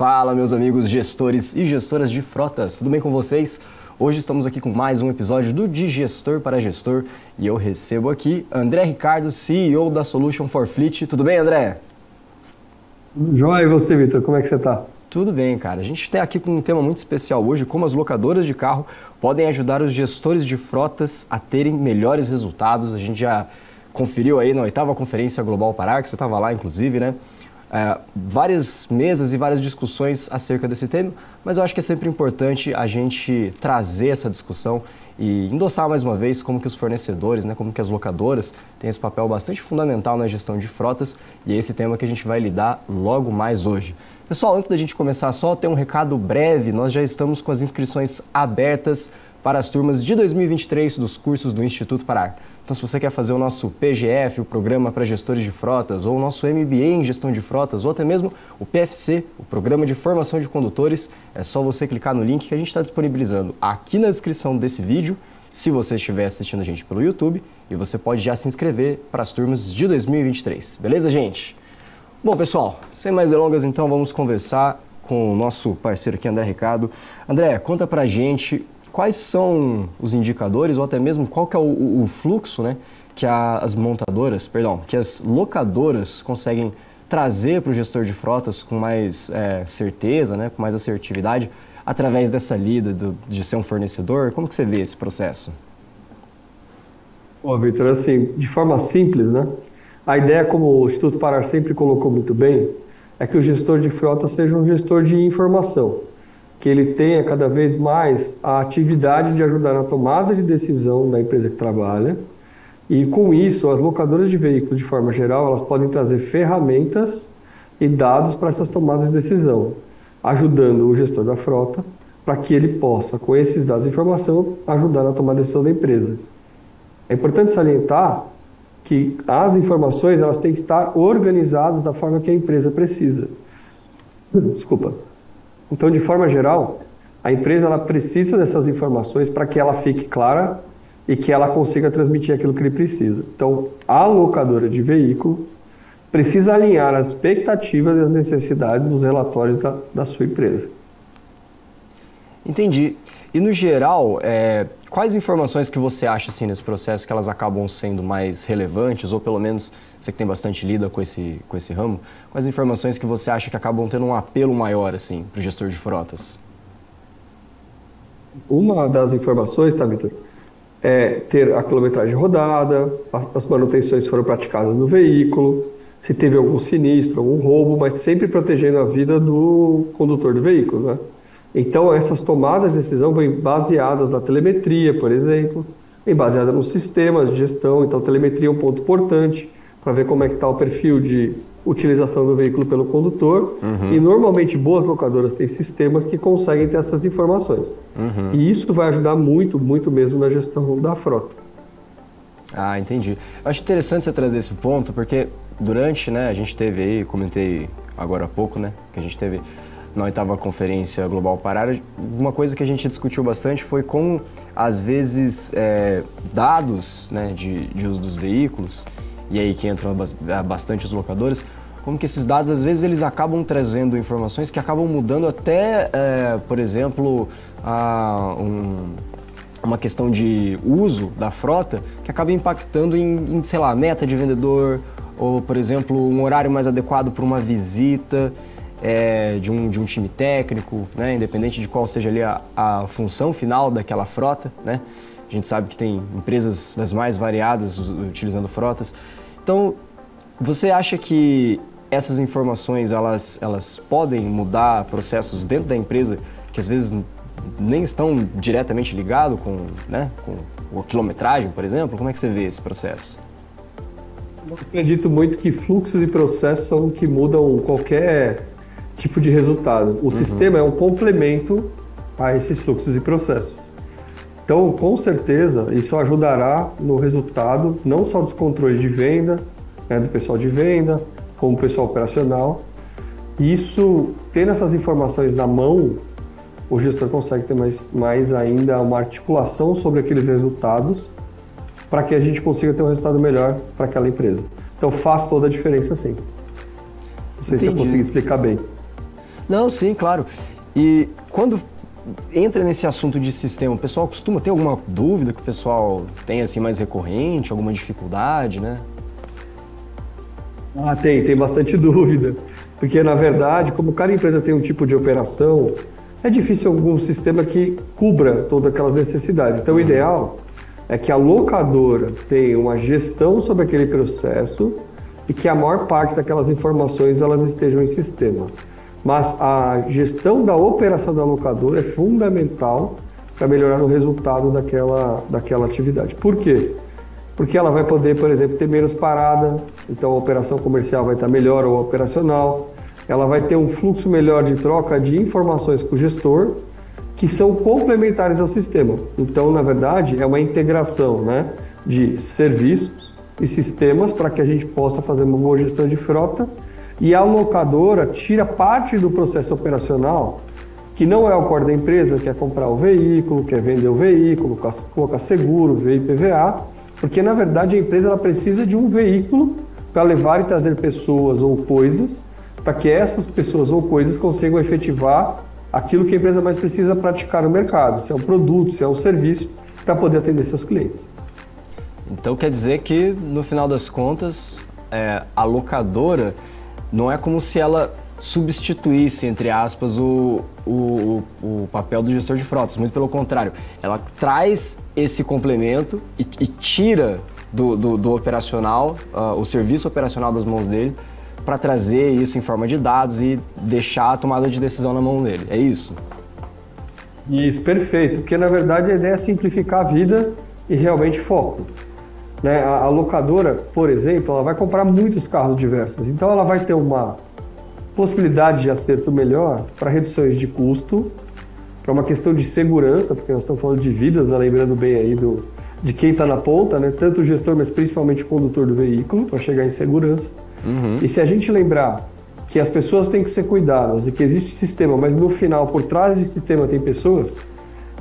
Fala, meus amigos gestores e gestoras de frotas, tudo bem com vocês? Hoje estamos aqui com mais um episódio do De Gestor para Gestor e eu recebo aqui André Ricardo, CEO da Solution for Fleet. Tudo bem, André? Joia, e você, Vitor? Como é que você está? Tudo bem, cara. A gente está aqui com um tema muito especial hoje, como as locadoras de carro podem ajudar os gestores de frotas a terem melhores resultados. A gente já conferiu aí na oitava Conferência Global Parar, que você estava lá, inclusive, né? É, várias mesas e várias discussões acerca desse tema, mas eu acho que é sempre importante a gente trazer essa discussão e endossar mais uma vez como que os fornecedores, né, como que as locadoras têm esse papel bastante fundamental na gestão de frotas e é esse tema que a gente vai lidar logo mais hoje. Pessoal, antes da gente começar só, tem um recado breve, nós já estamos com as inscrições abertas para as turmas de 2023 dos cursos do Instituto Pará. Então, se você quer fazer o nosso PGF, o Programa para Gestores de Frotas, ou o nosso MBA em Gestão de Frotas, ou até mesmo o PFC, o Programa de Formação de Condutores, é só você clicar no link que a gente está disponibilizando aqui na descrição desse vídeo, se você estiver assistindo a gente pelo YouTube, e você pode já se inscrever para as turmas de 2023. Beleza, gente? Bom, pessoal, sem mais delongas, então vamos conversar com o nosso parceiro aqui, André Ricardo. André, conta pra gente quais são os indicadores ou até mesmo qual que é o, o fluxo né, que as montadoras, perdão, que as locadoras conseguem trazer para o gestor de frotas com mais é, certeza, né, com mais assertividade, através dessa lida do, de ser um fornecedor? Como que você vê esse processo? Bom, Vitor, assim, de forma simples, né? A ideia, como o Instituto Parar sempre colocou muito bem, é que o gestor de frota seja um gestor de informação que ele tenha cada vez mais a atividade de ajudar na tomada de decisão da empresa que trabalha. E com isso, as locadoras de veículos, de forma geral, elas podem trazer ferramentas e dados para essas tomadas de decisão, ajudando o gestor da frota para que ele possa, com esses dados e informação, ajudar na tomada de decisão da empresa. É importante salientar que as informações elas têm que estar organizadas da forma que a empresa precisa. Desculpa. Então, de forma geral, a empresa ela precisa dessas informações para que ela fique clara e que ela consiga transmitir aquilo que ele precisa. Então, a locadora de veículo precisa alinhar as expectativas e as necessidades dos relatórios da, da sua empresa. Entendi. E no geral, é, quais informações que você acha assim nesse processo que elas acabam sendo mais relevantes, ou pelo menos você que tem bastante lida com esse, com esse ramo, quais informações que você acha que acabam tendo um apelo maior assim para o gestor de frotas? Uma das informações, tá, Vitor, é ter a quilometragem rodada, as manutenções foram praticadas no veículo, se teve algum sinistro, algum roubo, mas sempre protegendo a vida do condutor do veículo, né? Então, essas tomadas de decisão vêm baseadas na telemetria, por exemplo, vêm baseadas nos sistemas de gestão. Então, telemetria é um ponto importante para ver como é que está o perfil de utilização do veículo pelo condutor. Uhum. E normalmente boas locadoras têm sistemas que conseguem ter essas informações. Uhum. E isso vai ajudar muito, muito mesmo na gestão da frota. Ah, entendi. Eu acho interessante você trazer esse ponto, porque durante, né, a gente teve aí, comentei agora há pouco, né, que a gente teve na oitava conferência global Parar, uma coisa que a gente discutiu bastante foi como, às vezes, é, dados né, de, de uso dos veículos e aí que entram bastante os locadores, como que esses dados às vezes eles acabam trazendo informações que acabam mudando até, é, por exemplo, a, um, uma questão de uso da frota que acaba impactando em, em, sei lá, meta de vendedor ou, por exemplo, um horário mais adequado para uma visita é, de, um, de um time técnico, né, independente de qual seja ali a, a função final daquela frota, né? A gente sabe que tem empresas das mais variadas utilizando frotas. Então, você acha que essas informações elas, elas podem mudar processos dentro da empresa que às vezes nem estão diretamente ligados com, né, com a quilometragem, por exemplo? Como é que você vê esse processo? Eu acredito muito que fluxos e processos são o que mudam qualquer tipo de resultado. O uhum. sistema é um complemento a esses fluxos e processos. Então, com certeza, isso ajudará no resultado não só dos controles de venda, né, do pessoal de venda, como do pessoal operacional. Isso, tendo essas informações na mão, o gestor consegue ter mais, mais ainda uma articulação sobre aqueles resultados para que a gente consiga ter um resultado melhor para aquela empresa. Então faz toda a diferença sim. Não sei Entendi. se eu consigo explicar bem. Não, sim, claro. E quando entra nesse assunto de sistema, o pessoal costuma ter alguma dúvida que o pessoal tem assim mais recorrente, alguma dificuldade, né? Ah, tem, tem bastante dúvida. Porque, na verdade, como cada empresa tem um tipo de operação, é difícil algum sistema que cubra todas aquelas necessidades. Então, o ideal é que a locadora tenha uma gestão sobre aquele processo e que a maior parte daquelas informações elas estejam em sistema. Mas a gestão da operação da locadora é fundamental para melhorar o resultado daquela, daquela atividade. Por quê? Porque ela vai poder, por exemplo, ter menos parada, então a operação comercial vai estar melhor ou operacional. Ela vai ter um fluxo melhor de troca de informações com o gestor, que são complementares ao sistema. Então, na verdade, é uma integração né, de serviços e sistemas para que a gente possa fazer uma boa gestão de frota e a locadora tira parte do processo operacional, que não é o core da empresa, que é comprar o veículo, que é vender o veículo, colocar seguro, ver IPVA, porque na verdade a empresa ela precisa de um veículo para levar e trazer pessoas ou coisas, para que essas pessoas ou coisas consigam efetivar aquilo que a empresa mais precisa praticar no mercado, se é um produto, se é um serviço, para poder atender seus clientes. Então quer dizer que no final das contas é, a locadora não é como se ela substituísse, entre aspas, o, o, o, papel do gestor de frotas. Muito pelo contrário, ela traz esse complemento e, e tira do, do, do operacional, uh, o serviço operacional das mãos dele, para trazer isso em forma de dados e deixar a tomada de decisão na mão dele. É isso? Isso, perfeito. Porque na verdade a ideia é simplificar a vida e realmente foco. Né? A, a, locadora, por exemplo, ela vai comprar muitos carros diversos, então ela vai ter uma possibilidade de acerto melhor para reduções de custo, para uma questão de segurança, porque nós estamos falando de vidas, né? lembrando bem aí do, de quem está na ponta, né? tanto o gestor, mas principalmente o condutor do veículo, para chegar em segurança. Uhum. E se a gente lembrar que as pessoas têm que ser cuidadas e que existe sistema, mas no final, por trás desse sistema tem pessoas,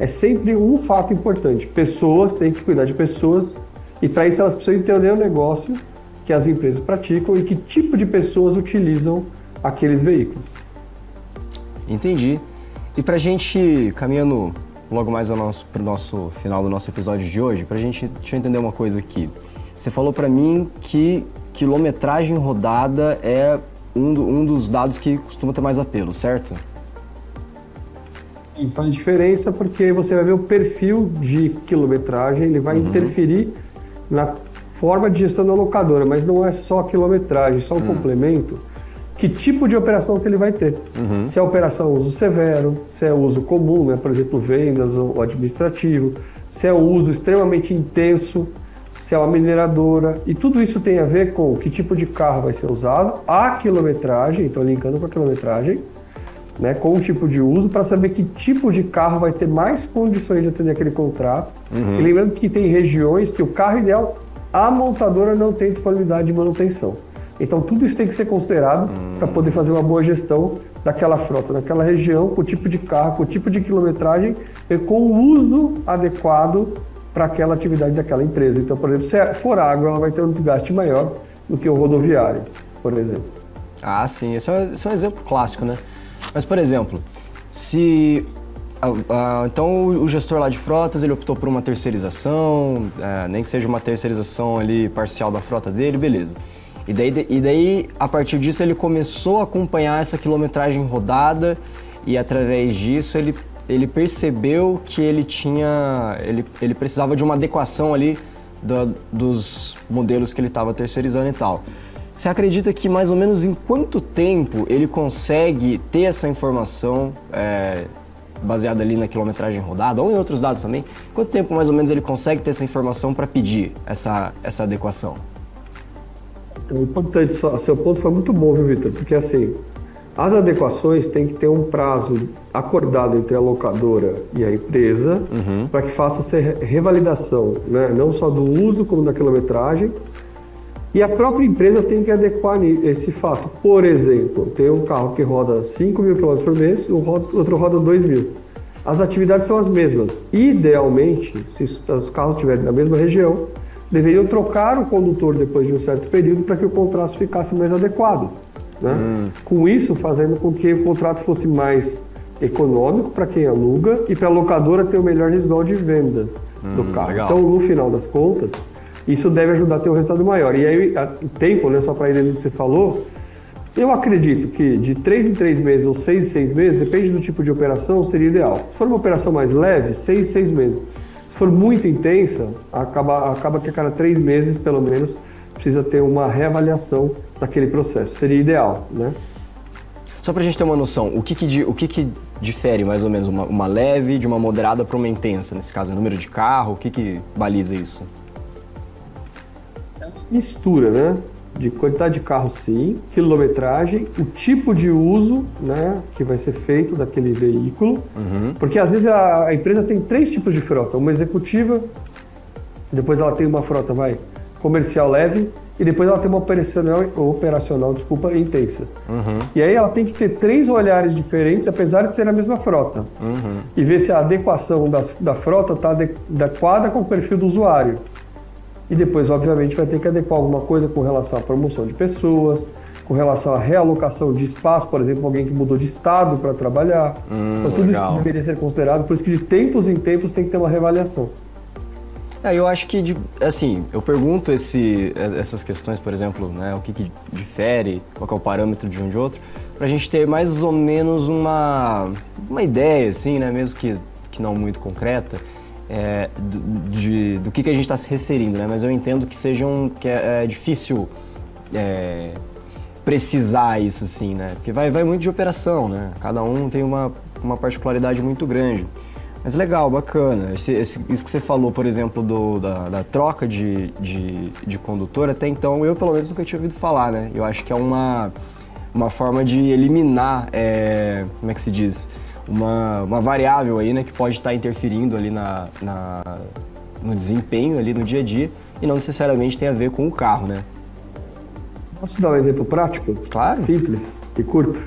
é sempre um fato importante. Pessoas têm que cuidar de pessoas e para isso elas precisam entender o negócio que as empresas praticam e que tipo de pessoas utilizam aqueles veículos. Entendi. E para a gente, caminhando logo mais para o nosso, nosso final do nosso episódio de hoje, para a gente, deixa eu entender uma coisa aqui. Você falou para mim que quilometragem rodada é um, do, um dos dados que costuma ter mais apelo, certo? Isso faz diferença porque você vai ver o perfil de quilometragem, ele vai uhum. interferir na forma de gestão da locadora, mas não é só a quilometragem, só um uhum. complemento. Que tipo de operação que ele vai ter? Uhum. Se é operação uso severo, se é uso comum, né? por exemplo, vendas ou administrativo, se é um uso extremamente intenso, se é uma mineradora, e tudo isso tem a ver com que tipo de carro vai ser usado, a quilometragem, então linkando com a quilometragem, né, com o tipo de uso, para saber que tipo de carro vai ter mais condições de atender aquele contrato. Uhum. E lembrando que tem regiões que o carro ideal, a montadora não tem disponibilidade de manutenção. Então tudo isso tem que ser considerado uhum. para poder fazer uma boa gestão daquela frota, daquela região, com o tipo de carro, com o tipo de quilometragem e com o uso adequado para aquela atividade daquela empresa. Então, por exemplo, se for água, ela vai ter um desgaste maior do que o rodoviário, por exemplo. Ah, sim. Esse é, esse é um exemplo clássico, né? Mas, por exemplo, se ah, então o gestor lá de frotas ele optou por uma terceirização, é, nem que seja uma terceirização ali parcial da frota dele, beleza. E daí, e daí a partir disso ele começou a acompanhar essa quilometragem rodada e através disso ele, ele percebeu que ele tinha ele, ele precisava de uma adequação ali do, dos modelos que ele estava terceirizando e tal. Você acredita que mais ou menos em quanto tempo ele consegue ter essa informação é, baseada ali na quilometragem rodada ou em outros dados também? Quanto tempo mais ou menos ele consegue ter essa informação para pedir essa, essa adequação? É importante, seu ponto foi muito bom, viu, Vitor? Porque assim, as adequações têm que ter um prazo acordado entre a locadora e a empresa uhum. para que faça essa revalidação, né? não só do uso como da quilometragem, e a própria empresa tem que adequar esse fato. Por exemplo, tem um carro que roda 5 mil km por mês e o outro roda 2 mil. As atividades são as mesmas. Idealmente, se os carros estiverem na mesma região, deveriam trocar o condutor depois de um certo período para que o contraste ficasse mais adequado. Né? Hum. Com isso, fazendo com que o contrato fosse mais econômico para quem aluga e para a locadora ter o melhor residual de venda hum, do carro. Legal. Então, no final das contas, isso deve ajudar a ter um resultado maior. E aí, o tempo, né, só para ir no que você falou, eu acredito que de 3 em 3 meses ou 6 em 6 meses, depende do tipo de operação, seria ideal. Se for uma operação mais leve, 6 em 6 meses. Se for muito intensa, acaba, acaba que a cada 3 meses, pelo menos, precisa ter uma reavaliação daquele processo. Seria ideal, né? Só para a gente ter uma noção, o que, que, o que, que difere mais ou menos uma, uma leve de uma moderada para uma intensa? Nesse caso, o número de carro, o que, que baliza isso? Mistura, né? De quantidade de carro, sim, quilometragem, o tipo de uso né, que vai ser feito daquele veículo. Uhum. Porque às vezes a, a empresa tem três tipos de frota: uma executiva, depois ela tem uma frota vai, comercial leve e depois ela tem uma operacional, operacional desculpa, intensa. Uhum. E aí ela tem que ter três olhares diferentes, apesar de ser a mesma frota. Uhum. E ver se a adequação da, da frota está adequada com o perfil do usuário. E depois, obviamente, vai ter que adequar alguma coisa com relação à promoção de pessoas, com relação à realocação de espaço, por exemplo, alguém que mudou de estado para trabalhar. Hum, então, tudo legal. isso deveria ser considerado, por isso que de tempos em tempos tem que ter uma reavaliação. É, eu acho que, assim, eu pergunto esse, essas questões, por exemplo, né, o que, que difere, qual é o parâmetro de um de outro, para a gente ter mais ou menos uma, uma ideia, assim, né, mesmo que, que não muito concreta, é, do, de, do que, que a gente está se referindo, né? Mas eu entendo que sejam que é, é difícil é, precisar isso, assim, né? Porque vai, vai muito de operação, né? Cada um tem uma, uma particularidade muito grande. Mas legal, bacana. Esse, esse, isso que você falou, por exemplo, do, da, da troca de, de, de, condutor, até então eu pelo menos nunca tinha ouvido falar, né? Eu acho que é uma, uma forma de eliminar, é, como é que se diz? Uma, uma variável aí, né, que pode estar interferindo ali na, na, no desempenho ali no dia a dia e não necessariamente tem a ver com o carro, né? Posso dar um exemplo prático? Claro. Simples e curto.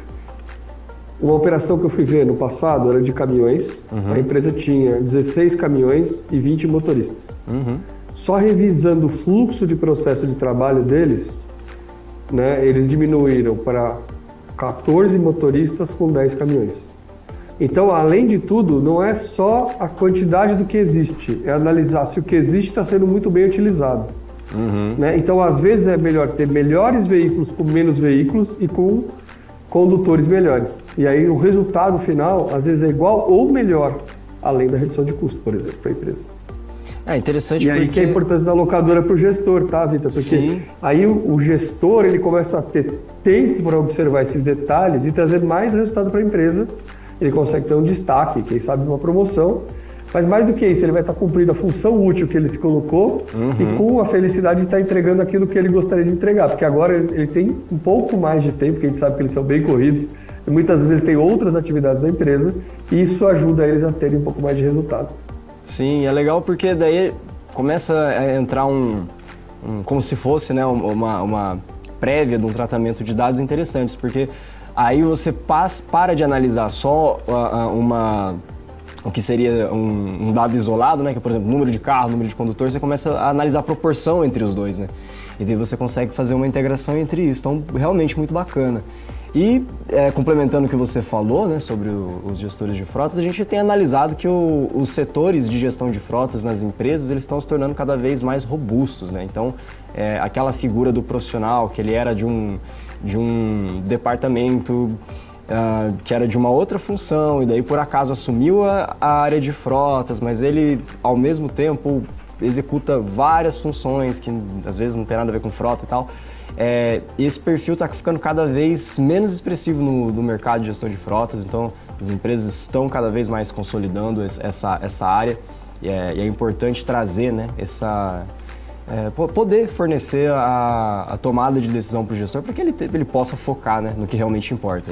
Uma operação que eu fui ver no passado era de caminhões. Uhum. A empresa tinha 16 caminhões e 20 motoristas. Uhum. Só revisando o fluxo de processo de trabalho deles, né, eles diminuíram para 14 motoristas com 10 caminhões. Então, além de tudo, não é só a quantidade do que existe, é analisar se o que existe está sendo muito bem utilizado. Uhum. Né? Então, às vezes é melhor ter melhores veículos com menos veículos e com condutores melhores. E aí o resultado final, às vezes, é igual ou melhor, além da redução de custo, por exemplo, para a empresa. É interessante e porque... aí que é a importância da locadora para o gestor, tá, Vitor? Porque Sim. aí o, o, gestor ele começa a ter tempo para observar esses detalhes e trazer mais resultado para a empresa. Ele consegue ter um destaque, quem sabe uma promoção mas mais do que isso, ele vai estar cumprindo a função útil que ele se colocou uhum. e com a felicidade de estar entregando aquilo que ele gostaria de entregar. Porque agora ele tem um pouco mais de tempo, porque a gente sabe que eles são bem corridos. E muitas vezes eles têm outras atividades da empresa e isso ajuda eles a terem um pouco mais de resultado. Sim, é legal porque daí começa a entrar um, um como se fosse né, uma, uma prévia de um tratamento de dados interessantes, porque aí você passa, para de analisar só uma o que seria um, um, dado isolado, né, que é, por exemplo, número de carro, número de condutor, você começa a analisar a proporção entre os dois, né? E daí você consegue fazer uma integração entre isso. Então, realmente muito bacana. E é, complementando o que você falou, né, sobre o, os gestores de frotas, a gente tem analisado que o, os setores de gestão de frotas nas empresas eles estão se tornando cada vez mais robustos, né? Então, é, aquela figura do profissional que ele era de um de um departamento uh, que era de uma outra função, e daí por acaso assumiu a, a área de frotas, mas ele ao mesmo tempo executa várias funções que às vezes não tem nada a ver com frota e tal. É, esse perfil está ficando cada vez menos expressivo no, no, mercado de gestão de frotas, então as empresas estão cada vez mais consolidando essa, essa área e é, e é importante trazer né, essa, é, poder fornecer a, a, tomada de decisão para o gestor para que ele, ele possa focar né, no que realmente importa.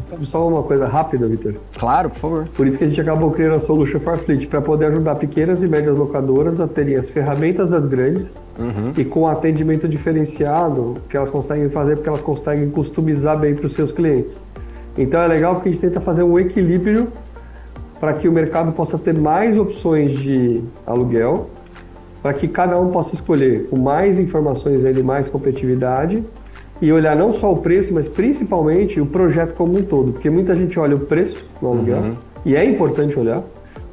Sabe só uma coisa rápida, Vitor? Claro, por favor. Por isso que a gente acabou criando a Solution for Fleet, para poder ajudar pequenas e médias locadoras a terem as ferramentas das grandes uhum. e com atendimento diferenciado que elas conseguem fazer, porque elas conseguem customizar bem para os seus clientes. Então é legal porque a gente tenta fazer um equilíbrio para que o mercado possa ter mais opções de aluguel, para que cada um possa escolher com mais informações e mais competitividade e olhar não só o preço, mas principalmente o projeto como um todo, porque muita gente olha o preço no aluguel, uhum. e é importante olhar,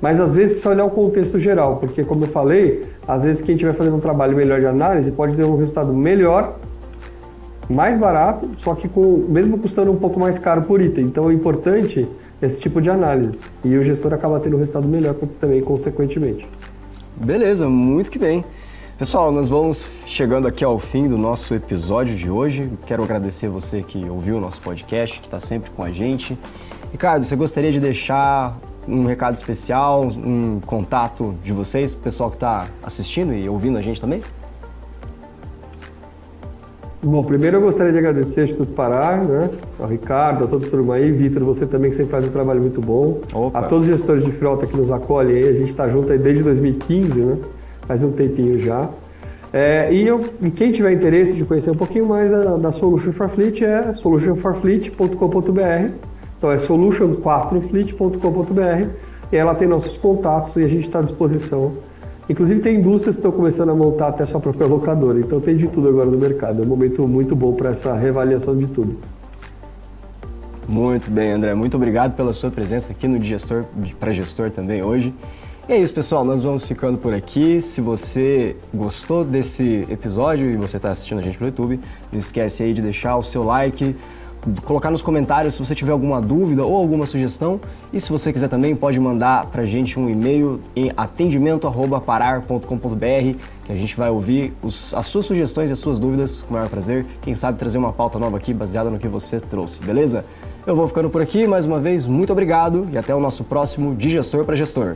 mas às vezes precisa olhar o contexto geral, porque como eu falei, às vezes quem estiver fazendo um trabalho melhor de análise pode ter um resultado melhor, mais barato, só que com, mesmo custando um pouco mais caro por item. Então é importante esse tipo de análise. E o gestor acaba tendo um resultado melhor também, consequentemente. Beleza, muito que bem. Pessoal, nós vamos chegando aqui ao fim do nosso episódio de hoje. Quero agradecer você que ouviu o nosso podcast, que está sempre com a gente. Ricardo, você gostaria de deixar um recado especial, um contato de vocês, o pessoal que está assistindo e ouvindo a gente também? Bom, primeiro eu gostaria de agradecer ao Instituto Pará, né? ao Ricardo, a toda a turma aí, Vitor, você também que sempre faz um trabalho muito bom. Opa. A todos os gestores de frota que nos acolhem aí, a gente está junto aí desde 2015, né? faz um tempinho já. É, e, eu, e, quem tiver interesse de conhecer um pouquinho mais da, da Solution for Fleet é solutionforfleet.com.br. Então é solution4fleet.com.br e ela tem nossos contatos e a gente está à disposição Inclusive tem indústrias que estão começando a montar até sua própria locadora, então tem de tudo agora no mercado. É um momento muito bom para essa reavaliação de tudo. Muito bem, André. Muito obrigado pela sua presença aqui no Gestor para Gestor também hoje. E é isso, pessoal. Nós vamos ficando por aqui. Se você gostou desse episódio e você está assistindo a gente pelo YouTube, não esquece aí de deixar o seu like, colocar nos comentários se você tiver alguma dúvida ou alguma sugestão. E se você quiser também, pode mandar para a gente um e-mail em atendimento.parar.com.br que a gente vai ouvir os, as suas sugestões e as suas dúvidas com o maior prazer. Quem sabe trazer uma pauta nova aqui baseada no que você trouxe, beleza? Eu vou ficando por aqui, mais uma vez, muito obrigado e até o nosso próximo De Gestor para Gestor.